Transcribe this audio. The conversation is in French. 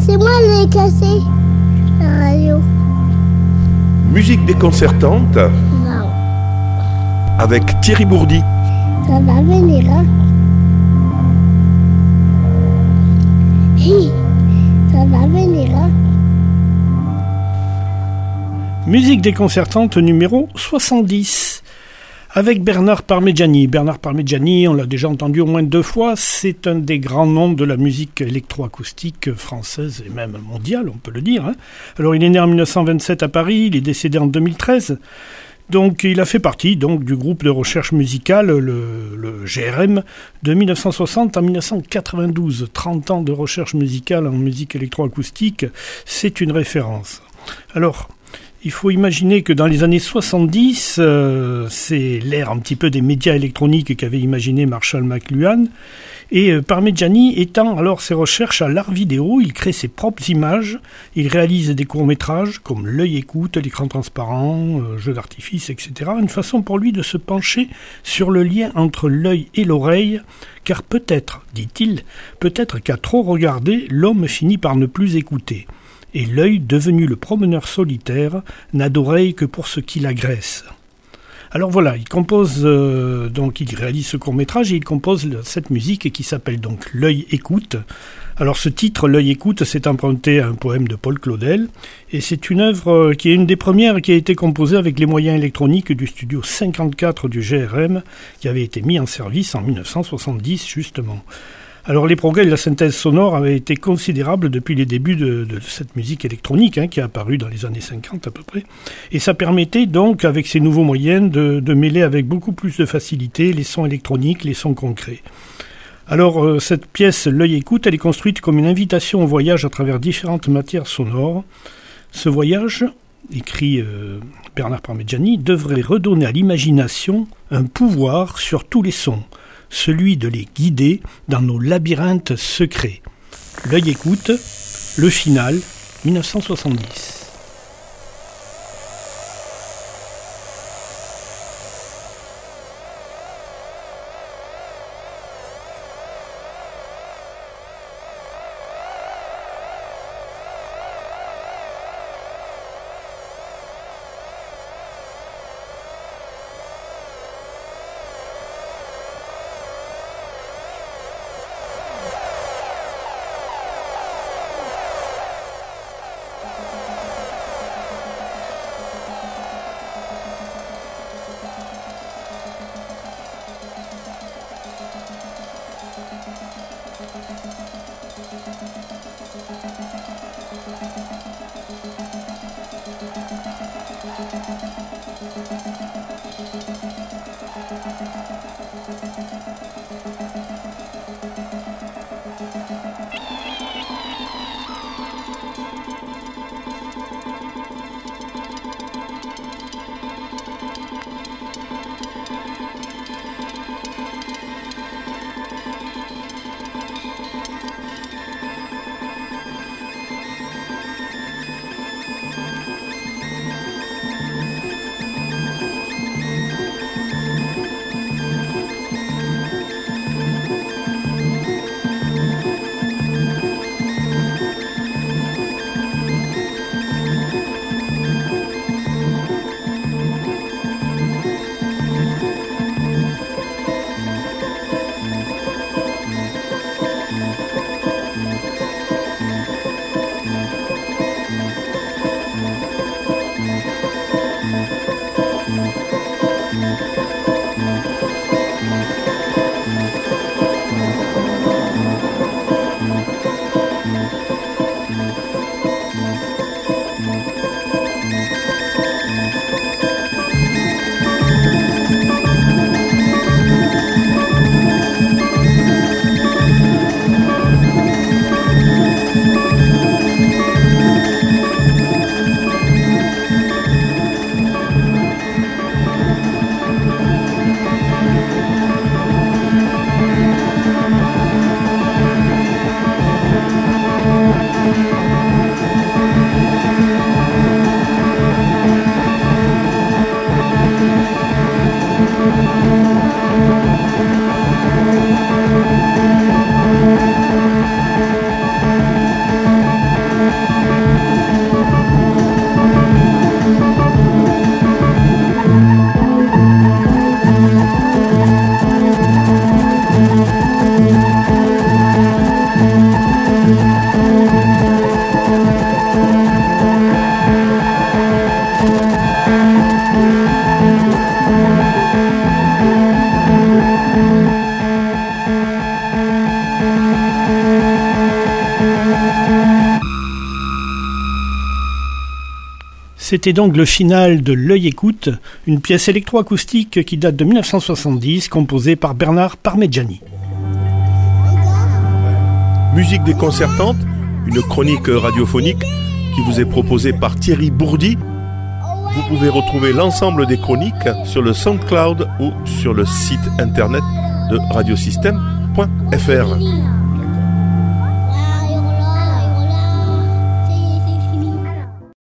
C'est moi qui ai cassé la radio. Musique déconcertante Non. avec Thierry Bourdi. Ça va venir, hein Hi, Ça va venir, hein Musique déconcertante numéro 70 avec Bernard Parmigiani. Bernard Parmigiani, on l'a déjà entendu au moins deux fois, c'est un des grands noms de la musique électroacoustique française et même mondiale, on peut le dire. hein. Alors il est né en 1927 à Paris, il est décédé en 2013. Donc il a fait partie donc du groupe de recherche musicale, le, le GRM, de 1960 à 1992. 30 ans de recherche musicale en musique électroacoustique, c'est une référence. Alors, il faut imaginer que dans les années 70, euh, c'est l'ère un petit peu des médias électroniques qu'avait imaginé Marshall McLuhan. Et euh, Parmigiani étend alors ses recherches à l'art vidéo, il crée ses propres images, il réalise des courts-métrages comme L'œil écoute, l'écran transparent, euh, jeux d'artifice, etc. Une façon pour lui de se pencher sur le lien entre l'œil et l'oreille, car peut-être, dit-il, peut-être qu'à trop regarder, l'homme finit par ne plus écouter et l'œil, devenu le promeneur solitaire, n'a d'oreille que pour ce qui l'agresse. Alors voilà, il compose, euh, donc il réalise ce court métrage et il compose cette musique qui s'appelle donc L'œil écoute. Alors ce titre, L'œil écoute, s'est emprunté à un poème de Paul Claudel et c'est une œuvre euh, qui est une des premières qui a été composée avec les moyens électroniques du studio 54 du GRM qui avait été mis en service en 1970 justement. Alors les progrès de la synthèse sonore avaient été considérables depuis les débuts de, cette musique électronique hein, qui a apparu dans les années 50 à peu près. Et ça permettait donc, avec ces nouveaux moyens, de, de mêler avec beaucoup plus de facilité les sons électroniques, les sons concrets. Alors euh, cette pièce, L'œil écoute, elle est construite comme une invitation au voyage à travers différentes matières sonores. Ce voyage, écrit euh, Bernard Parmigiani, devrait redonner à l'imagination un pouvoir sur tous les sons, celui de les guider dans nos labyrinthes secrets. L'œil écoute, le final, 1970. C'était donc le final de L'œil écoute, une pièce électroacoustique qui date de 1970, composée par Bernard Parmigiani. Musique déconcertante, une chronique radiophonique qui vous est proposée par Thierry Bourdi. Vous pouvez retrouver l'ensemble des chroniques sur le SoundCloud ou sur le site internet de radiosystème.fr.